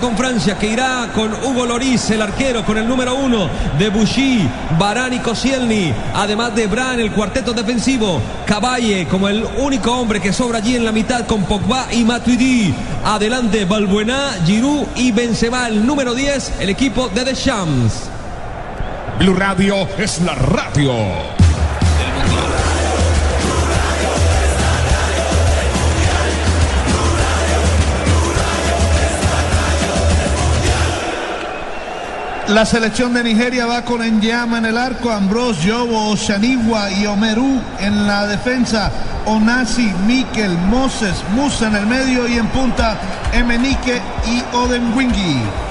con Francia que irá con Hugo Loris, el arquero, con el número uno de Bouchy, Barán y Koscielny, además de Bran, el cuarteto defensivo, Caballe como el único hombre que sobra allí en la mitad con Pogba y Matuidi, adelante Balbuena, Giroud y Benzema, el número 10, el equipo de Deschamps. Blue Radio es la radio. La selección de Nigeria va con Enyama en el arco, Ambrose, Yobo, Shaniwa y Omeru en la defensa, Onasi, Mikel, Moses, Musa en el medio y en punta, Emenike y Odenwingi.